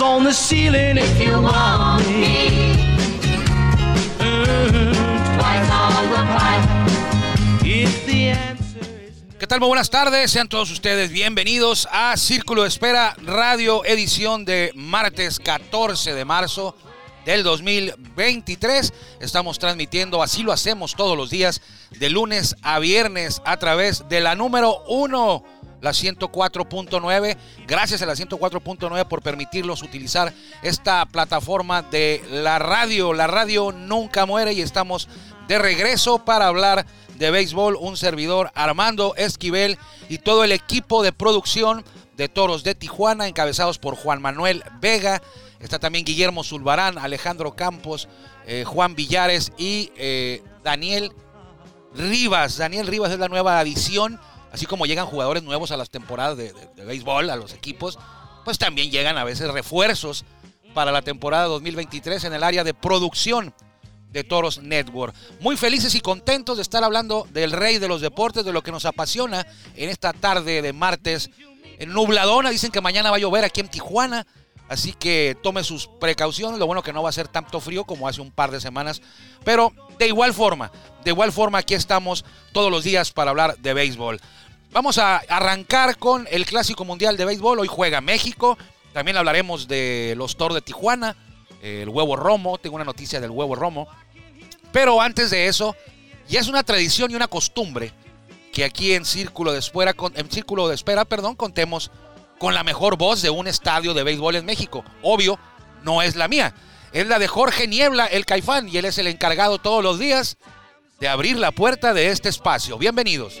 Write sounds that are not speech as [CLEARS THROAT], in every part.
On the ceiling if you want. Mm, no. ¿Qué tal? Muy buenas tardes, sean todos ustedes bienvenidos a Círculo Espera Radio, edición de martes 14 de marzo del 2023. Estamos transmitiendo, así lo hacemos todos los días, de lunes a viernes a través de la número 1, la 104.9. Gracias a la 104.9 por permitirnos utilizar esta plataforma de la radio. La radio nunca muere y estamos de regreso para hablar de béisbol. Un servidor Armando Esquivel y todo el equipo de producción de Toros de Tijuana, encabezados por Juan Manuel Vega. Está también Guillermo Zulbarán, Alejandro Campos, eh, Juan Villares y eh, Daniel Rivas. Daniel Rivas es la nueva adición. Así como llegan jugadores nuevos a las temporadas de, béisbol, a los equipos, pues también llegan a veces refuerzos para la temporada 2023 en el área de producción de Toros Network. Muy felices y contentos de estar hablando del rey de los deportes, de lo que nos apasiona en esta tarde de martes. En nubladona, dicen que mañana va a llover aquí en Tijuana, así que tome sus precauciones. Lo bueno que no va a ser tanto frío como hace un par de semanas, pero de igual forma, de igual forma aquí estamos todos los días para hablar de béisbol. Vamos a arrancar con el Clásico Mundial de Béisbol. Hoy juega México. También hablaremos de los Toros de Tijuana, el huevo romo. Tengo una noticia del huevo romo. Pero antes de eso, ya es una tradición y una costumbre que aquí en Círculo de Espera, en Círculo de Espera, perdón, contemos con la mejor voz de un estadio de béisbol en México. Obvio, no es la mía. Es la de Jorge Niebla, el Caifán, y él es el encargado todos los días de abrir la puerta de este espacio. Bienvenidos.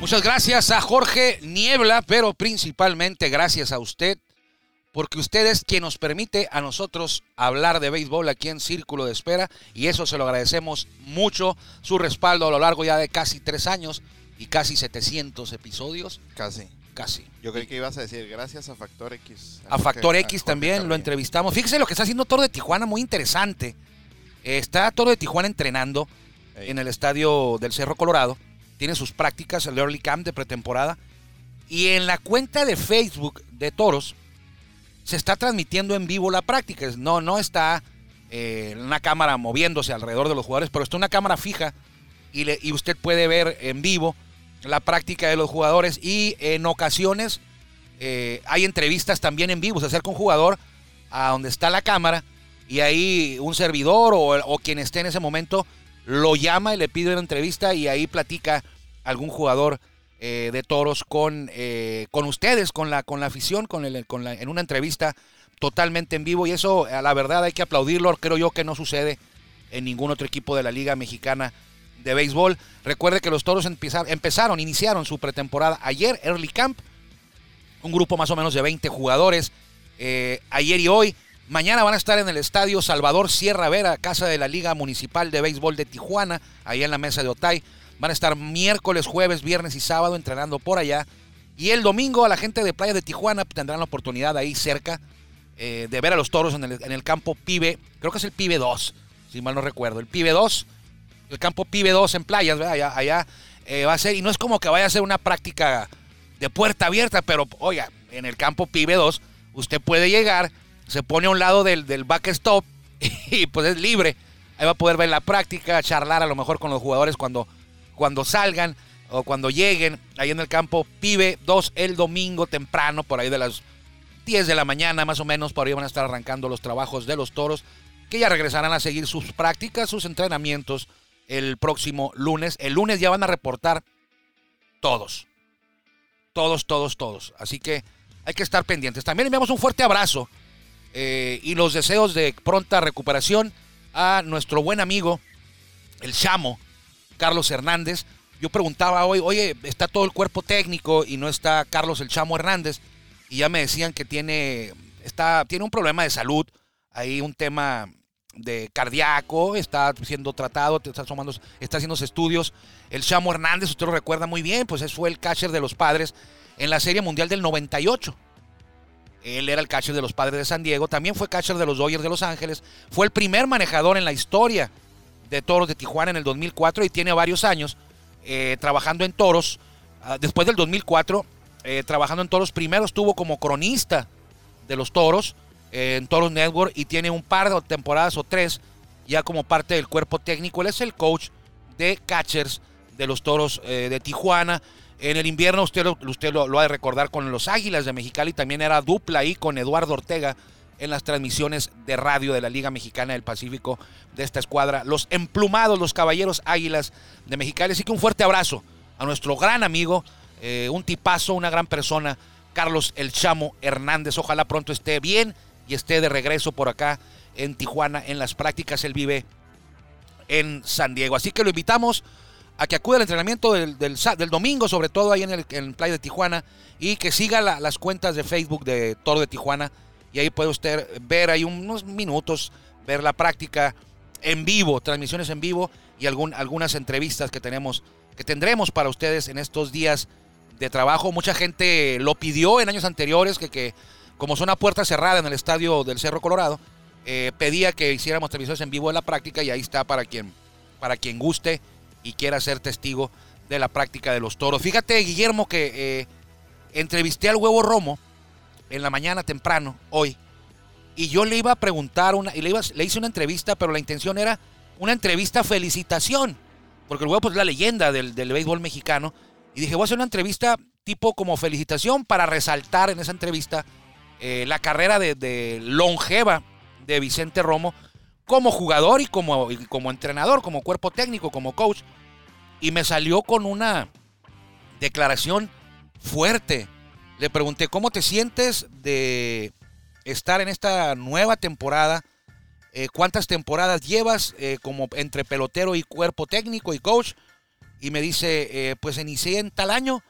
Muchas gracias a Jorge Niebla, pero principalmente gracias a usted, porque usted es quien nos permite a nosotros hablar de béisbol aquí en Círculo de Espera, y eso se lo agradecemos mucho, su respaldo a lo largo ya de casi tres años y casi 700 episodios, Casi. casi. Yo creí que ibas a decir gracias a Factor X. A Factor X a también lo entrevistamos. Fíjese lo que está haciendo Toro de Tijuana, muy interesante. Está Toro de Tijuana entrenando Ey. en el estadio del Cerro Colorado. Tiene sus prácticas, el Early Camp de pretemporada. Y en la cuenta de Facebook de Toros se está transmitiendo en vivo la práctica. No, no está eh, una cámara moviéndose alrededor de los jugadores, pero está una cámara fija y, usted puede ver en vivo la práctica de los jugadores y en ocasiones eh, hay entrevistas también en vivo. Se acerca un jugador a donde está la cámara y ahí un servidor o quien esté en ese momento lo llama y le pide una entrevista y ahí platica algún jugador eh, de toros con, eh, con ustedes, con la, con la afición, con el, con la, en una entrevista totalmente en vivo. Y eso, a la verdad, hay que aplaudirlo. Creo yo que no sucede en ningún otro equipo de la Liga Mexicana de Béisbol. Recuerde que los toros empezar- empezaron, iniciaron su pretemporada ayer, Early Camp, un grupo más o menos de 20 jugadores. eh, ayer y hoy. Mañana van a estar en el estadio Salvador Sierra Vera, casa de la Liga Municipal de Béisbol de Tijuana, ahí en la mesa de Otay. Van a estar miércoles, jueves, viernes y sábado entrenando por allá. Y el domingo a la gente de Playa de Tijuana tendrán la oportunidad ahí cerca eh, de ver a los toros en el, campo Pibe, creo que es el Pibe 2, si mal no recuerdo. El Pibe 2, el campo Pibe 2 en playas, allá eh, va a ser, y no es como que vaya a ser una práctica de puerta abierta, pero oiga, en el campo Pibe 2, usted puede llegar, se pone a un lado del, del backstop [LAUGHS] y pues es libre. Ahí va a poder ver la práctica, charlar a lo mejor con los jugadores cuando cuando salgan o cuando lleguen ahí en el campo, pibe, dos el domingo temprano, por ahí de las 10 de la mañana más o menos, por ahí van a estar arrancando los trabajos de los toros, que ya regresarán a seguir sus prácticas, sus entrenamientos el próximo lunes. El lunes ya van a reportar todos. Todos, todos, todos. Así que hay que estar pendientes. También enviamos un fuerte abrazo eh, y los deseos de pronta recuperación a nuestro buen amigo, el Chamo, Carlos Hernández. Yo preguntaba hoy, oye, está todo el cuerpo técnico y no está Carlos el Chamo Hernández. Y ya me decían que tiene, está, tiene un problema de salud, hay un tema de cardíaco, está siendo tratado, está, tomando, está haciendo estudios. El Chamo Hernández, usted lo recuerda muy bien, pues fue el catcher de los padres en la Serie Mundial del 98. Él era el catcher de los padres de San Diego, también fue catcher de los Dodgers de Los Ángeles, fue el primer manejador en la historia de toros de Tijuana en el 2004 y tiene varios años eh, trabajando en toros. Ah, después del 2004, eh, trabajando en toros, primero estuvo como cronista de los toros eh, en Toros Network y tiene un par de temporadas o tres ya como parte del cuerpo técnico. Él es el coach de catchers de los toros de Tijuana. En el invierno usted, lo, ha de recordar con los Águilas de Mexicali, también era dupla ahí con Eduardo Ortega en las transmisiones de radio de la Liga Mexicana del Pacífico de esta escuadra. Los emplumados, los caballeros Águilas de Mexicali. Así que un fuerte abrazo a nuestro gran amigo, eh, un tipazo, una gran persona, Carlos El Chamo Hernández. Ojalá pronto esté bien y esté de regreso por acá en Tijuana en las prácticas. Él vive en San Diego. Así que lo invitamos a que acude al entrenamiento del, del, domingo, sobre todo ahí en el, en Play de Tijuana, y que siga la, las cuentas de Facebook de Toro de Tijuana. Y ahí puede usted ver ahí unos minutos, ver la práctica en vivo, transmisiones en vivo y algún, algunas entrevistas que tenemos, que tendremos para ustedes en estos días de trabajo. Mucha gente lo pidió en años anteriores, que, que como son a puerta cerrada en el estadio del Cerro Colorado, eh, pedía que hiciéramos transmisiones en vivo de la práctica y ahí está para quien, para quien guste y quiera ser testigo de la práctica de los toros. Fíjate, Guillermo, que eh, entrevisté al huevo Romo en la mañana temprano, hoy, y yo le iba a preguntar, una, y le, iba, le hice una entrevista, pero la intención era una entrevista felicitación, porque el huevo pues, es la leyenda del, del béisbol mexicano, y dije, voy a hacer una entrevista tipo como felicitación para resaltar en esa entrevista eh, la carrera de, de, longeva de Vicente Romo como jugador y como, como entrenador, como cuerpo técnico, como coach. Y me salió con una declaración fuerte. Le pregunté, ¿cómo te sientes de estar en esta nueva temporada? Eh, ¿Cuántas temporadas llevas eh, como entre pelotero y cuerpo técnico y coach? Y me dice, eh, pues inicié en tal año.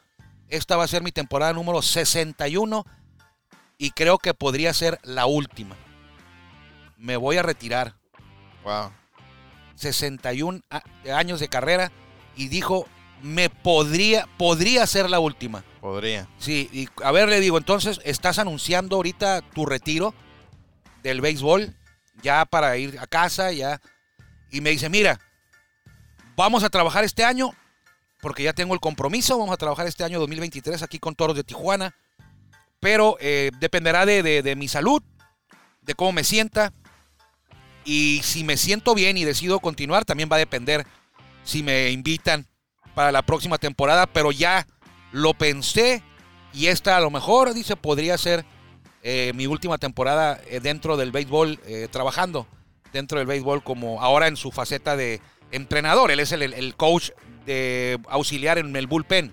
Esta va a ser mi temporada número 61 y creo que podría ser la última. Me voy a retirar. Wow. 61 años de carrera y dijo, me podría, podría ser la última. Podría. Sí, y a ver, le digo, entonces, ¿estás anunciando ahorita tu retiro del béisbol? Ya para ir a casa, ya. Y me dice, mira, vamos a trabajar este año, porque ya tengo el compromiso, vamos a trabajar este año 2023 aquí con Toros de Tijuana, pero eh, dependerá de, de, de mi salud, de cómo me sienta, y si me siento bien y decido continuar, también va a depender si me invitan para la próxima temporada, pero ya lo pensé y esta a lo mejor, dice, podría ser eh, mi última temporada eh, dentro del béisbol, eh, trabajando dentro del béisbol como ahora en su faceta de entrenador. Él es el, el, coach de auxiliar en el bullpen.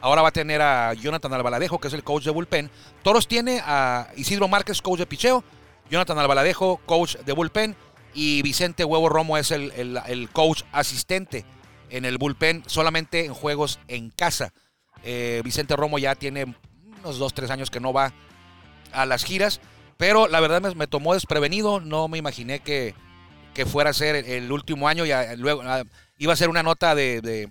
Ahora va a tener a Jonathan Albaladejo, que es el coach de bullpen. Toros tiene a Isidro Márquez, coach de picheo. Jonathan Albaladejo, coach de bullpen. Y Vicente Huevo Romo es el, coach asistente en el bullpen, solamente en juegos en casa. Eh, Vicente Romo ya tiene unos dos, tres años que no va a las giras, pero la verdad me, tomó desprevenido, no me imaginé que, que, fuera a ser el último año, ya luego ah, iba a ser una nota de, de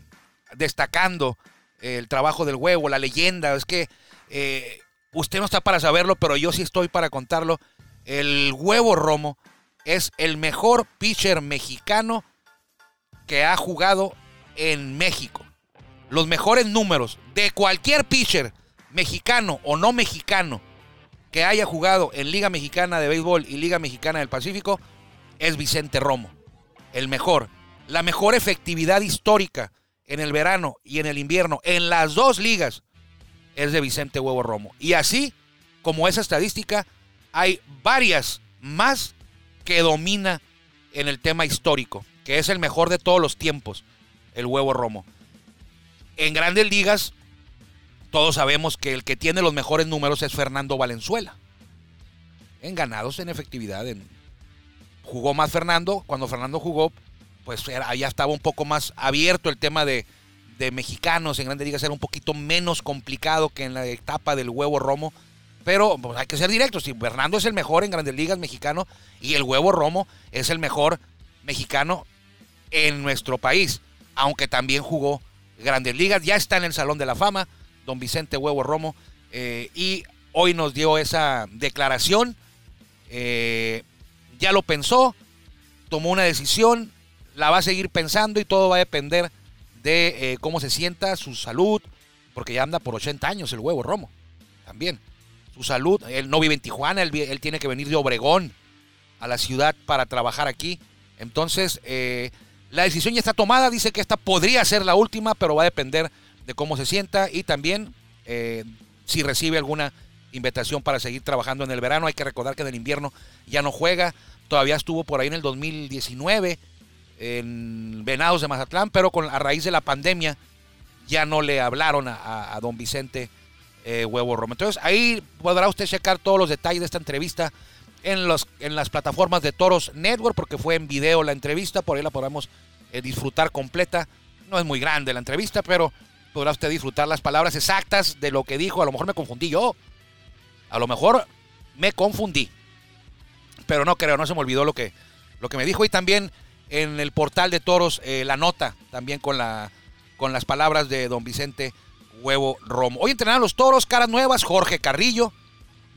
destacando el trabajo del huevo, la leyenda, es que eh, usted no está para saberlo, pero yo sí estoy para contarlo. El huevo Romo es el mejor pitcher mexicano que ha jugado en México. Los mejores números de cualquier pitcher, mexicano o no mexicano, que haya jugado en Liga Mexicana de Béisbol y Liga Mexicana del Pacífico, es Vicente Romo. El mejor. La mejor efectividad histórica en el verano y en el invierno, en las dos ligas, es de Vicente Huevo Romo. Y así como esa estadística, hay varias más que domina en el tema histórico, que es el mejor de todos los tiempos, el Huevo Romo. En grandes ligas, todos sabemos que el que tiene los mejores números es Fernando Valenzuela. En ganados, en efectividad, en jugó más Fernando. Cuando Fernando jugó, pues era, ya estaba un poco más abierto el tema de, de mexicanos en grandes ligas. Era un poquito menos complicado que en la etapa del huevo romo. Pero pues, hay que ser directos. Si Fernando es el mejor en grandes ligas mexicano y el huevo romo es el mejor mexicano en nuestro país. Aunque también jugó grandes ligas. Ya está en el Salón de la Fama, don Vicente Huevo Romo. eh, y hoy nos dio esa declaración. Eh, ya lo pensó, tomó una decisión, la va a seguir pensando y todo va a depender de eh, cómo se sienta, su salud, porque ya anda por 80 años el huevo Romo, también. Su salud, él no vive en Tijuana, él, él tiene que venir de Obregón a la ciudad para trabajar aquí. Entonces, eh, la decisión ya está tomada, dice que esta podría ser la última, pero va a depender de cómo se sienta y también eh, si recibe alguna invitación para seguir trabajando en el verano. Hay que recordar que en el invierno ya no juega. Todavía estuvo por ahí en el 2019 en Venados de Mazatlán, pero con, a raíz de la pandemia ya no le hablaron a don Vicente eh, Huevo Romo. Entonces ahí podrá usted checar todos los detalles de esta entrevista en, los, en las plataformas de Toros Network, porque fue en video la entrevista, por ahí la podremos eh, disfrutar completa. No es muy grande la entrevista, pero podrá usted disfrutar las palabras exactas de lo que dijo. A lo mejor me confundí yo. A lo mejor me confundí. Pero no creo, no se me olvidó lo que, lo que me dijo. Y también en el portal de toros, eh, la nota, también con, la, con las palabras de don Vicente Huevo Romo. Hoy entrenaron los toros, caras nuevas, Jorge Carrillo.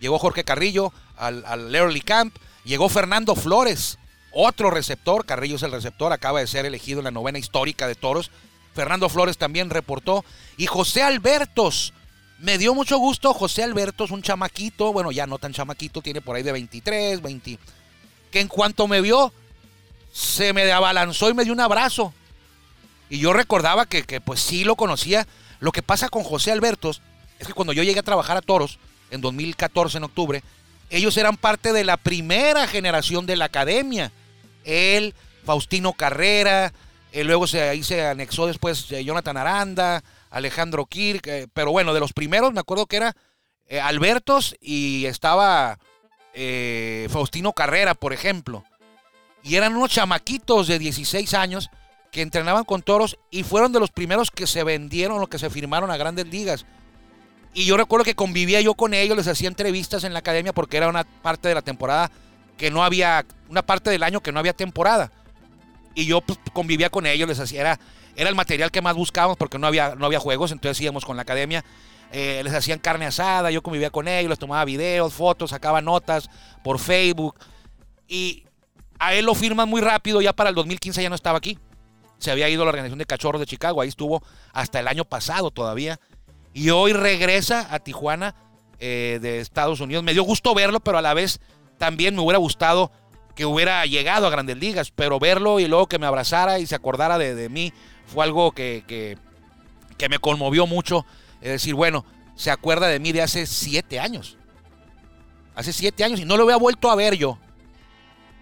Llegó Jorge Carrillo al, al Early Camp. Llegó Fernando Flores, otro receptor. Carrillo es el receptor, acaba de ser elegido en la novena histórica de toros. Fernando Flores también reportó. Y José Albertos. Me dio mucho gusto José Albertos, un chamaquito, bueno, ya no tan chamaquito, tiene por ahí de 23, 20, que en cuanto me vio, se me abalanzó y me dio un abrazo. Y yo recordaba que, que, pues sí lo conocía. Lo que pasa con José Albertos es que cuando yo llegué a trabajar a Toros en 2014, en octubre, ellos eran parte de la primera generación de la academia. Él, Faustino Carrera, eh, luego se, ahí se anexó después eh, Jonathan Aranda, Alejandro Kirk, eh, pero bueno, de los primeros me acuerdo que era Albertos y estaba Faustino Carrera, por ejemplo. Y eran unos chamaquitos de 16 años que entrenaban con toros y fueron de los primeros que se vendieron o que se firmaron a grandes ligas. Y yo recuerdo que convivía yo con ellos, les hacía entrevistas en la academia porque era una parte de la temporada que no había, una parte del año que no había temporada. Y yo pues, convivía con ellos, les hacía, era, era el material que más buscábamos porque no había, no había juegos, entonces íbamos con la academia. eh, les hacían carne asada, yo convivía con ellos, les tomaba videos, fotos, sacaba notas por Facebook. Y a él lo firman muy rápido, ya para el 2015 ya no estaba aquí. Se había ido a la organización de cachorros de Chicago, ahí estuvo hasta el año pasado todavía. Y hoy regresa a Tijuana eh, de Estados Unidos. Me dio gusto verlo, pero a la vez también me hubiera gustado que hubiera llegado a Grandes Ligas, pero verlo y luego que me abrazara y se acordara de, mí fue algo que, que, que me conmovió mucho. Es decir, bueno, se acuerda de mí de hace siete años. Hace siete años y no lo había vuelto a ver yo.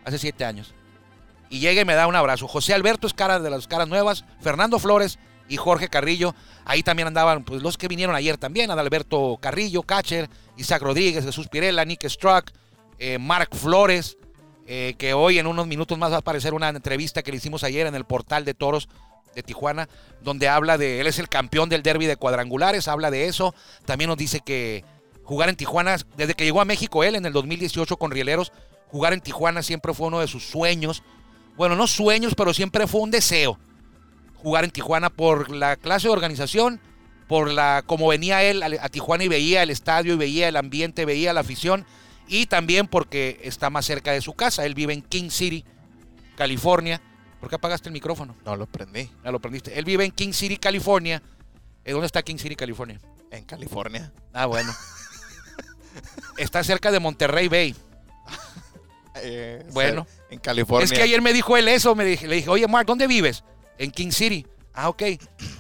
Hace siete años. Y llega y me da un abrazo. José Alberto es cara de las caras nuevas. Fernando Flores y Jorge Carrillo. Ahí también andaban pues, los que vinieron ayer también. Adalberto Carrillo, Catcher, Isaac Rodríguez, Jesús Pirela, Nick Struck, eh, Mark Flores. eh, que hoy en unos minutos más va a aparecer una entrevista que le hicimos ayer en el portal de toros de Tijuana, donde habla de, él es el campeón del derby de cuadrangulares, habla de eso. También nos dice que jugar en Tijuana, desde que llegó a México él en el 2018 con Rieleros, jugar en Tijuana siempre fue uno de sus sueños. Bueno, no sueños, pero siempre fue un deseo jugar en Tijuana por la clase de organización, por la como venía él a, Tijuana y veía el estadio y veía el ambiente, veía la afición y también porque está más cerca de su casa. Él vive en King City, California. ¿Por qué apagaste el micrófono? No lo prendí. Lo prendiste. Él vive en King City, California. ¿Eh, ¿Dónde está King City, California? En California. Ah, bueno. [LAUGHS] está cerca de Monterrey Bay. Eh, Bueno. En California. Es que ayer me dijo él eso, me dije, le dije, oye Mark, ¿dónde vives? En King City. Ah, ok.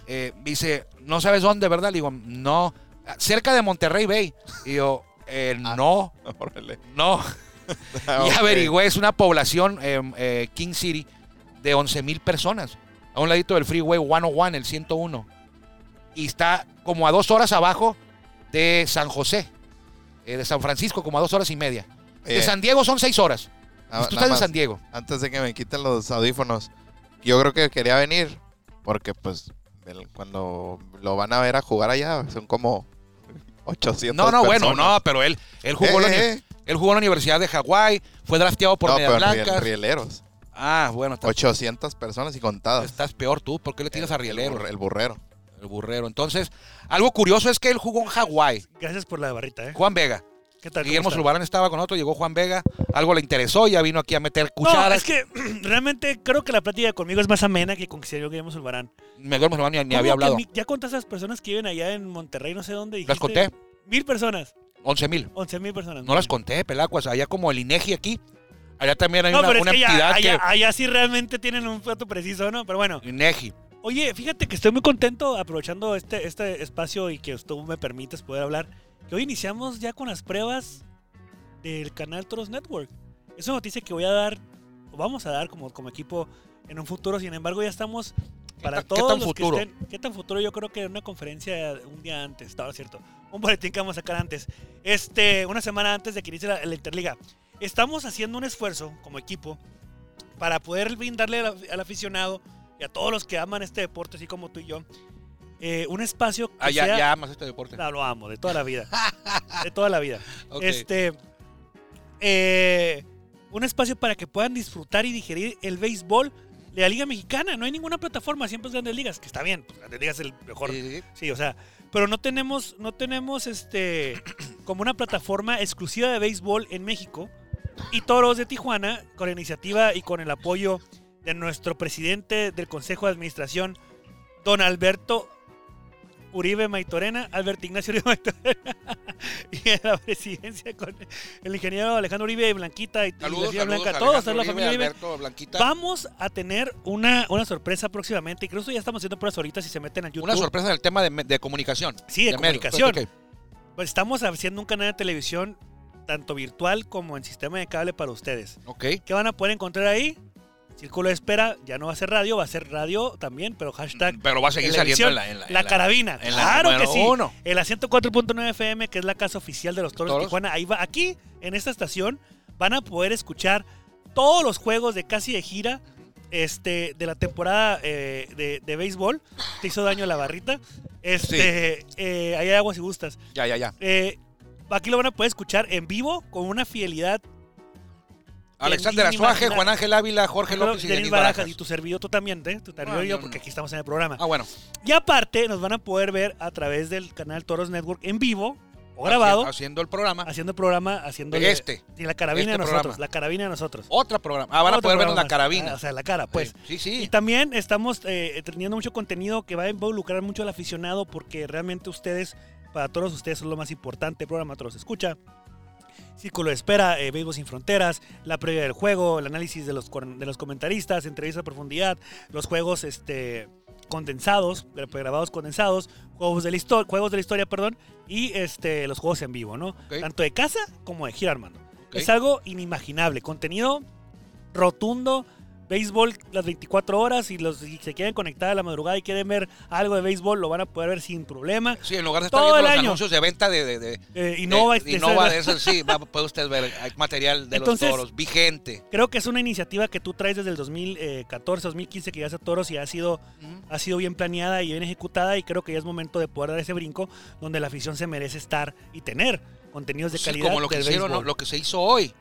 eh, dice, ¿no sabes dónde, verdad? Le digo, no, cerca de Monterrey Bay. Y yo, eh, Ah. no, Órale. no. Ah, [LAUGHS] Y averigüé, es una población, eh, King City, de 11 mil personas. A un ladito del Freeway 101, el 101. Y está como a dos horas abajo de San José. de San Francisco, como a dos horas y media. De San Diego son seis horas. Tú estás en San Diego. Antes de que me quiten los audífonos, yo creo que quería venir porque pues el- cuando lo van a ver a jugar allá son como 800 No, no, bueno, no, pero él, él jugó, en la uni- Eh, eh. él jugó en la Universidad de Hawái, fue drafteado por no, riel- Blancas. rieleros. Ah, bueno, estás, 800 personas y contadas. estás peor tú. ¿Por qué le tiras a El- el Rielero? burre- El burrero. El burrero. Entonces, algo curioso es que él jugó en Hawái. Gracias por la barrita, ¿eh? Juan Vega. ¿Qué tal? Guillermo. Zulbarán estaba con nosotros, llegó Juan Vega, algo le interesó, ya vino aquí a meter No, cucharas. es que [CLEARS THROAT] realmente creo que la plática conmigo es más amena que con que Guillermo Zulbarán. Miguel Zulbarán ni, ni ¿Cómo había hablado. mi- ya contaste a las personas que viven allá en Monterrey, no sé dónde dijiste. Las conté, Mil personas, 11 mil. once mil personas. No las conté, pelacuas. Allá como el INEGI aquí, allá también hay No, una, pero es una que entidad allá, que... allá sí realmente tienen un dato preciso, ¿no? Pero bueno, INEGI. Oye, fíjate que estoy muy contento aprovechando este, este espacio y que tú me permites poder hablar. Que hoy iniciamos ya con las pruebas del canal Toros Network. Es una noticia que voy a dar, o vamos a dar como, como equipo en un futuro. Sin embargo, ya estamos para qué todos tan los futuro? que estén. ¿Qué tan futuro? Yo creo que en una conferencia un día antes, estaba cierto. Un boletín que vamos a sacar antes. Este, una semana antes de que inicie la, la Interliga. Estamos haciendo un esfuerzo como equipo para poder brindarle al, al aficionado y a todos los que aman este deporte, así como tú y yo, eh, un espacio que Ah, ya, sea... ya amas este deporte. No, lo amo, de toda la vida. [LAUGHS] de toda la vida. Ok. Este. eh, un espacio para que puedan disfrutar y digerir el béisbol de la Liga Mexicana. No hay ninguna plataforma, siempre es Grandes Ligas, que está bien, pues Grandes Ligas es el mejor. Sí, sí, sí. Sí, o sea, pero no tenemos, no tenemos este [CLEARS THROAT] como una plataforma exclusiva de béisbol en México. Y Toros de Tijuana, con la iniciativa y con el apoyo de nuestro presidente del Consejo de Administración, don Alberto Uribe Maitorena, Alberto Ignacio Uribe Maitorena, [LAUGHS] y en la presidencia con el ingeniero Alejandro Uribe y Blanquita y, Saludos, saludos, Blanca, todos, la familia Uribe, Uribe. Alberto, Blanquita. Vamos a tener una, una sorpresa próximamente. Incluso ya estamos haciendo pruebas ahorita si se meten a YouTube. Una sorpresa en el tema de, de comunicación. Sí, de, comunicación. Pues estamos haciendo un canal de televisión tanto virtual como en sistema de cable para ustedes. Ok. ¿Qué van a poder encontrar ahí? Círculo de espera, ya no va a ser radio, va a ser radio también, pero hashtag Pero va a seguir saliendo en la, en la, en la carabina. en claro que sí. uno. En la 104.9 FM, que es la casa oficial de los Toros de. Tijuana, ahí va. Aquí, en esta estación, van a poder escuchar todos los juegos de casi de gira este, de la temporada eh, de, de béisbol. Te hizo daño la barrita. Este, eh, ahí hay aguas y gustas. Ya, ya, ya. Eh, aquí lo van a poder escuchar en vivo con una fidelidad. Alexander Azuaje, Juan Ángel Ávila, Jorge López y Denis Barajas Barajas. y tu servidor, tú también, ¿eh? Tu servidor Ah, y yo, porque aquí estamos en el programa. Ah, bueno. Y aparte, nos van a poder ver a través del canal Toros Network en vivo o grabado, Haciendo, el programa. haciendo el programa, haciendo este. Y la carabina Este de nosotros, programa. la carabina de nosotros. Otro programa. Ah, van a poder ver la carabina. Ah, o sea, la cara, pues. Sí, Y sí. también estamos eh, teniendo mucho contenido que va a involucrar mucho al aficionado porque realmente ustedes, para todos ustedes, son lo más importante. El programa Todos Escucha. Círculo de espera, eh, Béisbol sin Fronteras, la previa del juego, el análisis de los, de los comentaristas, entrevistas a profundidad, los juegos este, condensados, eh, pregrabados condensados, juegos de la historia, juegos de la historia, perdón, y este, los juegos en vivo, ¿no? Tanto de casa como de gira Armando. Ok. Es algo inimaginable, contenido rotundo, béisbol las 24 horas y los si se quieren conectar a la madrugada y quieren ver algo de béisbol lo van a poder ver sin problema. Sí, en lugar de estar Todo viendo los año. anuncios de venta de, de, de, Eh, Innova, de- Innova, de [LAUGHS] eso sí, va- puede usted ver hay material de Entonces- los toros vigente. Creo que es una iniciativa que tú traes desde el 2014, 2015 que ya hace toros y ha sido, ha sido bien planeada y bien ejecutada y creo que ya es momento de poder dar ese brinco donde la afición se merece estar y tener contenidos de Sí, calidad como lo que hicieron, lo que se hizo hoy.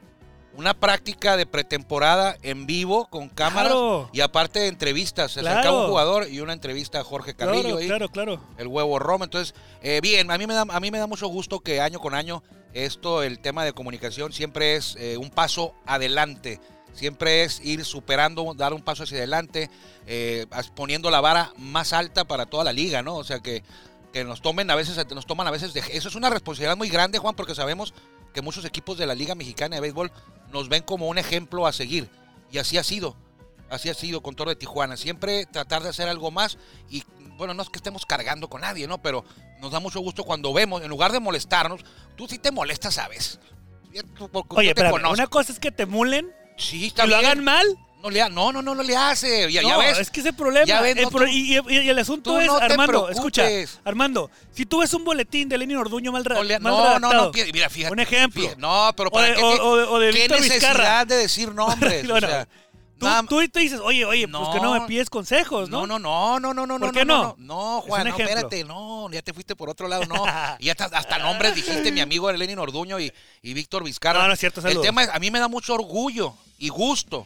Una práctica de pretemporada en vivo con cámaras Claro. y aparte de entrevistas. Se Claro. acercaba un jugador y una entrevista a Jorge Carrillo Claro, ahí, claro, claro. el huevo Roma. Entonces, eh, bien, a mí, me da, a mí me da mucho gusto que año con año esto, el tema de comunicación, siempre es eh, un paso adelante. Siempre es ir superando, dar un paso hacia adelante, eh, poniendo la vara más alta para toda la liga, ¿no? O sea que, que nos tomen a veces, nos toman a veces de, eso es una responsabilidad muy grande, Juan, porque sabemos que muchos equipos de la Liga Mexicana de Béisbol nos ven como un ejemplo a seguir. Y así ha sido. Así ha sido con Toro de Tijuana. Siempre tratar de hacer algo más y bueno, no es que estemos cargando con nadie, ¿no? Pero nos da mucho gusto cuando vemos, en lugar de molestarnos, tú sí te molestas, ¿sabes? Porque Oye, pero una cosa es que te mulen Sí, y está lo bien. hagan mal. No, le ha- no, no, no, no le hace. Ya, no, ya ves. es que ese problema. Ya ves, el no, pro- tú- y, y- y el asunto es, no Armando, escucha, Armando, si tú ves un boletín de Lenin Orduño mal, No, le- mal no, no, redactado, no, pi- mira, fíjate. Un ejemplo. fíjate, no, pero O para de- qué, o- o de- o qué necesidad Vizcarra. de decir [LAUGHS] nombres. No, o sea, tú, tú te dices, oye, oye, pues que no me pides consejos, ¿no? No, no, no, no, no, no, ¿Por no, qué no, no? no, Es Juan, un no, espérate, no, ya te fuiste por otro lado, no. [LAUGHS] Y hasta, hasta nombres dijiste mi amigo Lenin Orduño y, y Víctor Vizcarra. No, no es cierto, El tema es, a mí me da mucho orgullo y gusto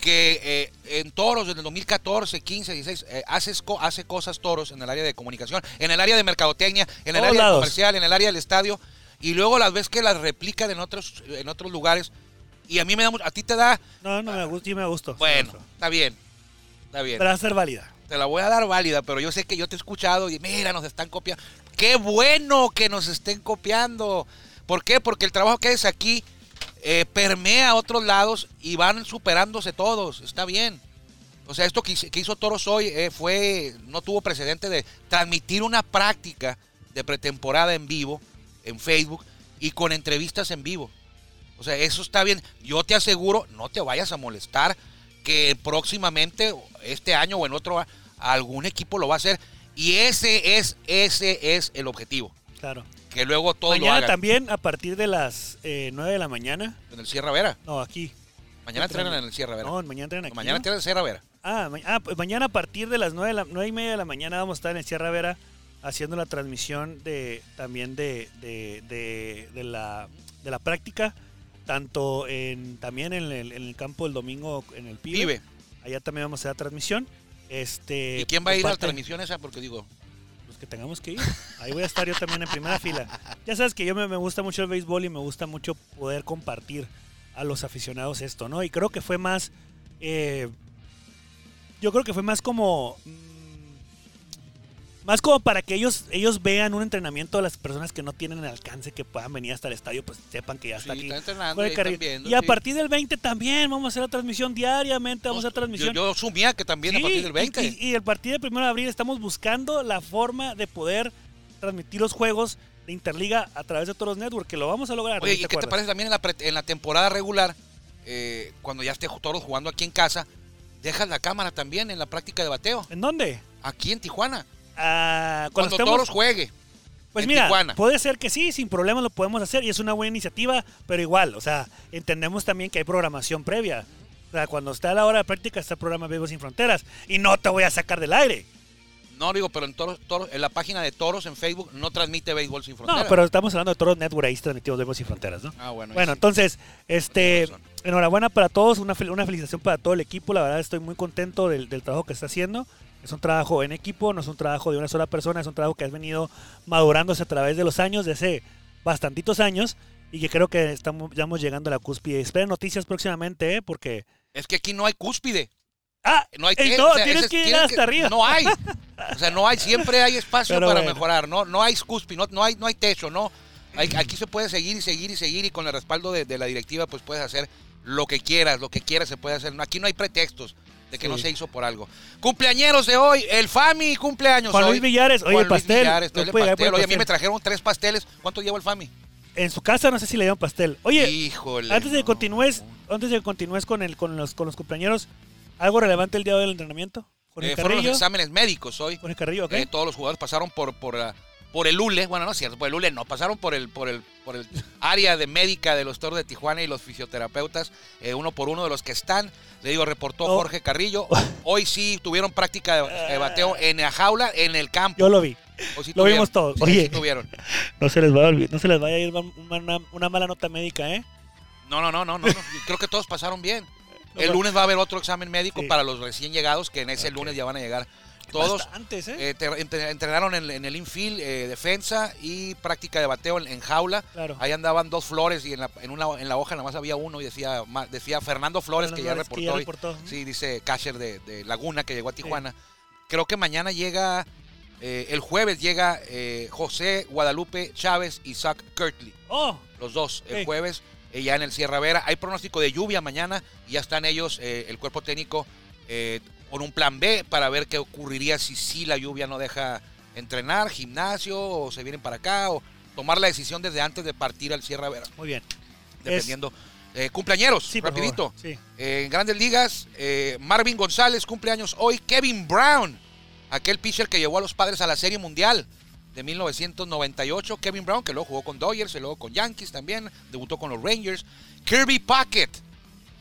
que eh, en Toros desde el 2014, 15, 16, eh, haces co- hace cosas Toros en el área de comunicación, en el área de mercadotecnia, en el Todos área comercial, en el área del estadio, y luego las ves que las replican en otros, en otros lugares. Y a mí me da mucho, a ti te da, No, no me gusta, sí me me bueno, está bien, está bien. A ser válida. Te la voy a dar válida, pero yo sé que yo te he escuchado y mira, nos están copiando. Qué bueno que nos estén copiando. ¿Por qué? Porque el trabajo que haces aquí eh, permea a otros lados y van superándose todos. Está bien. O sea, esto que, hizo- Toros hoy eh, fue, no tuvo precedente de transmitir una práctica de pretemporada en vivo, en Facebook, y con entrevistas en vivo. O sea, eso está bien. Yo te aseguro, no te vayas a molestar que próximamente, este año o en otro, algún equipo lo va a hacer. Y ese es, ese es el objetivo. Claro. Que luego todos lo Mañana hagan. también, a partir de las eh, 9 de la mañana. En el Sierra Vera. No, aquí. Mañana entrenan en el Sierra Vera. No, mañana entrenan aquí. mañana ¿no? entrenan en el Sierra Vera. Ah, ma- ah, pues mañana a partir de las 9, de la, 9 y media de la mañana vamos a estar en Sierra Vera haciendo la transmisión de también de, de, de- de la, de la práctica, tanto en también en el, en el campo el domingo en el Pibe. Allá también vamos a hacer la transmisión. Este, ¿Y quién va a por ir a la transmisión esa? Porque digo, Que tengamos que ir. Ahí voy a estar yo también en primera fila. Ya sabes que yo me, me gusta mucho el béisbol y me gusta mucho poder compartir a los aficionados esto, ¿no? Y creo que fue más. eh, yo creo que fue más como. Más como para que ellos, ellos vean un entrenamiento de las personas que no tienen el alcance que puedan venir hasta el estadio, pues sepan que ya está sí, aquí. entrenando Carrillo. están viendo, y a sí. partir del 20 también vamos a hacer la transmisión diariamente, vamos a hacer transmisión. Yo, yo asumía que también a partir del 20. Y, y- y el partido del 1 de abril estamos buscando la forma de poder transmitir los juegos de Interliga a través de Toros Network, que lo vamos a lograr. Oye, ¿no ¿y qué te parece también en la, pre- en la temporada regular, eh, cuando ya esté todos jugando aquí en casa, dejas la cámara también en la práctica de bateo, ¿En dónde? aquí en Tijuana, Ah, cuando, cuando estemos- todos juegue. Pues mira, Tijuana. puede ser que sí, sin problemas lo podemos hacer y es una buena iniciativa, pero igual, o sea, entendemos también que hay programación previa. O sea, cuando está la hora de práctica está el programa Béisbol Sin Fronteras y no te voy a sacar del aire. No digo, pero en, toros, Toros- en la página de Toros en Facebook no transmite béisbol sin fronteras. No, pero estamos hablando de Toros Network, ahí transmitimos Béisbol Sin Fronteras, ¿no? Ah, bueno. Bueno, sí. entonces, este, enhorabuena para todos, una, fel- una felicitación para todo el equipo, la verdad estoy muy contento del, del trabajo que está haciendo. Es un trabajo en equipo, no es un trabajo de una sola persona, es un trabajo que has venido madurándose a través de los años, de hace bastantitos años, y que creo que estamos, ya estamos llegando a la cúspide. Esperen noticias próximamente, ¿eh? porque... Es que aquí no hay cúspide. ¡Ah! No hay te- no, o sea, tienes ese- que llegar hasta arriba. No hay. [LAUGHS] O sea, no hay. Siempre hay espacio Pero para bueno. mejorar. No, no hay cúspide, no, no hay, no hay techo, no. Hay- aquí se puede seguir y seguir y seguir y con el respaldo de, de la directiva pues puedes hacer lo que quieras, lo que quieras se puede hacer. No, aquí no hay pretextos de que Sí. no se hizo por algo. Cumpleañeros de hoy, el Fami cumpleaños Juan hoy. Luis Villares, oye, Juan el Luis pastel. Villares, no pastel. el Oye, a mí me pastel. trajeron tres pasteles. ¿Cuánto lleva el Fami? En su casa no sé si le dieron pastel. Oye, Híjole. antes de que no. continúes, antes de que continúes con, el, con, los, con los cumpleaños, ¿algo relevante el día del entrenamiento? Jorge Eh, fueron los exámenes médicos hoy. Jorge Carrillo, ¿ok? Eh, todos los jugadores pasaron por por, ah, por el ULE, bueno, no es cierto, por el ULE no, pasaron por el por el por el área de médica de los Toros de Tijuana y los fisioterapeutas, eh, uno por uno de los que están. Le digo, reportó Oh. Jorge Carrillo. Hoy sí tuvieron práctica de, bateo en la jaula, en el campo. Yo lo vi. Hoy sí lo tuvieron. vimos todos. Sí, Oye. sí tuvieron. No se les vaya a olvidar, no se les vaya a ir una, mala nota médica, ¿eh? No, no, no, no, no, no. Creo que todos pasaron bien. [LAUGHS] El lunes va a haber otro examen médico para los recién llegados, que en ese lunes ya van a llegar todos. Antes, ¿eh? Eh, entrenaron en, en el infield, eh, defensa y práctica de bateo en, en jaula. Claro. Ahí andaban dos flores y en la, en una, en la hoja nada más había uno y decía, decía Fernando Flores, que ya reportó. Flores, hoy. que ya reportó. Sí, dice Casher de, de Laguna que llegó a Tijuana. Creo que mañana llega, eh, el jueves llega José Guadalupe Chávez y Zach Kirtley. Oh, Los dos, el jueves, ya en el Sierra Vera. Hay pronóstico de lluvia mañana y ya están ellos, el cuerpo técnico, con un plan B para ver qué ocurriría si sí la lluvia no deja entrenar, gimnasio, o se vienen para acá, o tomar la decisión desde antes de partir al Sierra Vera, Muy bien. dependiendo. Eh, cumpleañeros, Sí, rapidito. sí. Eh, en Grandes Ligas, eh, Marvin González cumpleaños hoy, Kevin Brown, aquel pitcher que llevó a los padres a la Serie Mundial de 1998, Kevin Brown, que luego jugó con Dodgers, y luego con Yankees también, debutó con los Rangers. Kirby Puckett,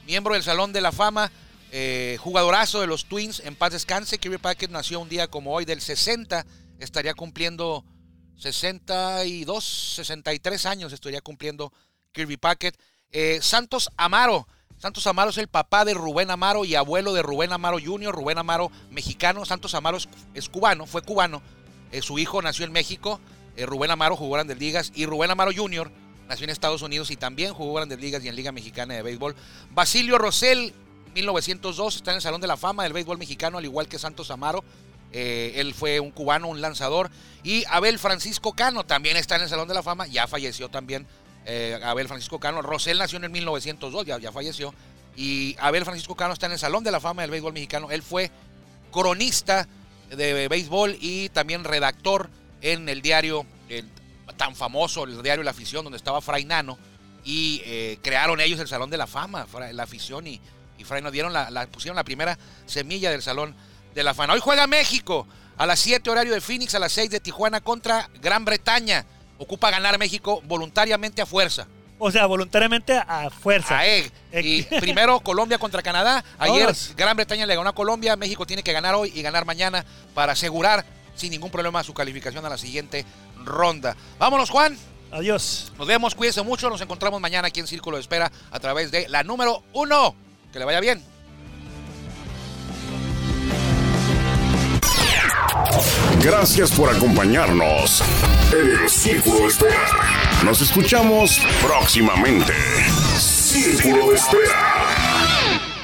miembro del Salón de la Fama, eh, jugadorazo de los Twins, en paz descanse. Kirby Puckett nació un día como hoy del 60, estaría cumpliendo 62, 63 años, estaría cumpliendo Kirby Puckett. Eh, Santos Amaro. Santos Amaro es el papá de Rubén Amaro y abuelo de Rubén Amaro Jr., Rubén Amaro mexicano. Santos Amaro es, cubano, fue cubano. Eh, su hijo nació en México. Rubén Amaro jugó Grandes Ligas. Y Rubén Amaro Jr. nació en Estados Unidos y también jugó Grandes Ligas y en Liga Mexicana de Béisbol. Basilio Rosell, 1902, está en el Salón de la Fama del Béisbol Mexicano, al igual que Santos Amaro. Eh, él fue un cubano, un lanzador. Y Abel Francisco Cano también está en el Salón de la Fama. Ya falleció también eh, Abel Francisco Cano. Rosell nació en el 1902, ya, ya falleció. Y Abel Francisco Cano está en el Salón de la Fama del Béisbol Mexicano. Él fue cronista de béisbol y también redactor en el diario tan famoso, el diario La Afición, donde estaba Fray Nano. Y eh, crearon ellos el Salón de la Fama, la afición y, y Fray nos dieron la, la- pusieron la primera semilla del Salón de la Fama. Hoy juega México a las 7 horario de Phoenix, a las 6 de Tijuana contra Gran Bretaña. Ocupa ganar México voluntariamente a fuerza. O sea, voluntariamente a fuerza. A EG. Eh, Y [LAUGHS] primero Colombia contra Canadá. Ayer. Gran Bretaña le ganó a Colombia. México tiene que ganar hoy y ganar mañana para asegurar sin ningún problema su calificación a la siguiente ronda. Vámonos, Juan. Adiós. Nos vemos, cuídense mucho. Nos encontramos mañana aquí en Círculo de Espera a través de la número uno. Que le vaya bien. Gracias por acompañarnos en el Círculo Espera. Nos escuchamos próximamente. Círculo Espera.